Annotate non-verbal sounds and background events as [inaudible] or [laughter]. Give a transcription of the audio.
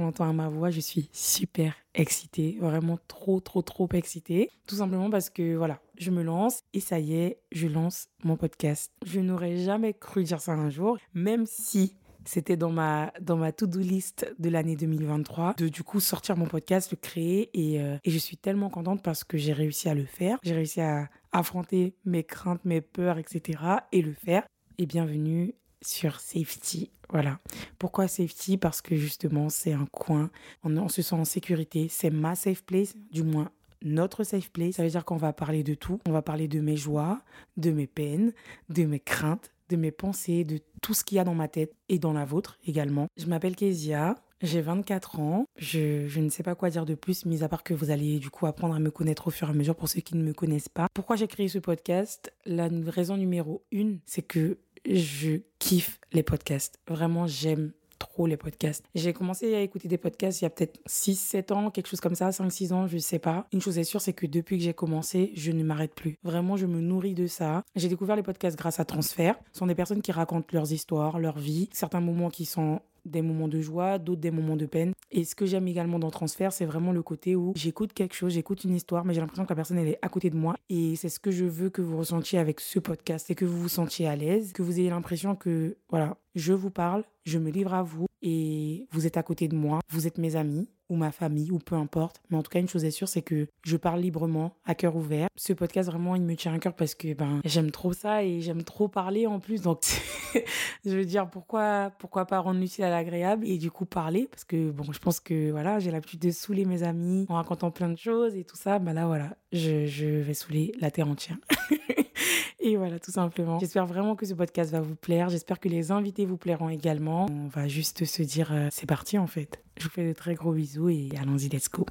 entend à ma voix, je suis super excitée, vraiment trop, trop, trop excitée. Tout simplement parce que voilà, je me lance et ça y est, je lance mon podcast. Je n'aurais jamais cru dire ça un jour, même si c'était dans ma, dans ma to-do list de l'année 2023 de du coup sortir mon podcast, le créer et, euh, et je suis tellement contente parce que j'ai réussi à le faire. J'ai réussi à affronter mes craintes, mes peurs, etc. et le faire. Et bienvenue sur Safety. Voilà. Pourquoi Safety? Parce que justement, c'est un coin, on, se sent en sécurité, c'est ma safe place, du moins notre safe place. Ça veut dire qu'on va parler de tout. On va parler de mes joies, de mes peines, de mes craintes, de mes pensées, de tout ce qu'il y a dans ma tête et dans la vôtre également. Je m'appelle Kezia, j'ai 24 ans. Je, je, ne sais pas quoi dire de plus, mis à part que vous allez du coup apprendre à me connaître au fur et à mesure pour ceux qui ne me connaissent pas. Pourquoi j'ai créé ce podcast? La raison numéro une, c'est que je kiffe les podcasts. Vraiment, j'aime trop les podcasts. J'ai commencé à écouter des podcasts il y a peut-être 6, 7 ans, quelque chose comme ça, 5, 6 ans, je sais pas. Une chose est sûre, c'est que depuis que j'ai commencé, je ne m'arrête plus. Vraiment, je me nourris de ça. J'ai découvert les podcasts grâce à Transfert. Ce sont des personnes qui racontent leurs histoires, leur vie, certains moments qui sont des moments de joie, d'autres des moments de peine. Et ce que j'aime également dans Transfert, c'est vraiment le côté où j'écoute quelque chose, j'écoute une histoire, mais j'ai l'impression que la personne, elle est à côté de moi. Et c'est ce que je veux que vous ressentiez avec ce podcast, c'est que vous vous sentiez à l'aise, que vous ayez l'impression que, voilà, je vous parle, je me livre à vous et vous êtes à côté de moi, vous êtes mes amis ou ma famille ou peu importe. Mais en tout cas, une chose est sûre, c'est que je parle librement, à cœur ouvert. Ce podcast, vraiment, il me tient à cœur parce que ben, j'aime trop ça et j'aime trop parler en plus. Donc, [laughs] je veux dire, pourquoi, pourquoi pas rendre l'utile à l'agréable et du coup parler? Parce que bon, je pense que voilà, j'ai l'habitude de saouler mes amis en racontant plein de choses et tout ça. Ben là, voilà, je, je vais saouler la terre entière. [laughs] Et voilà, tout simplement. J'espère vraiment que ce podcast va vous plaire. J'espère que les invités vous plairont également. On va juste se dire, euh, c'est parti en fait. Je vous fais de très gros bisous et allons-y, let's go.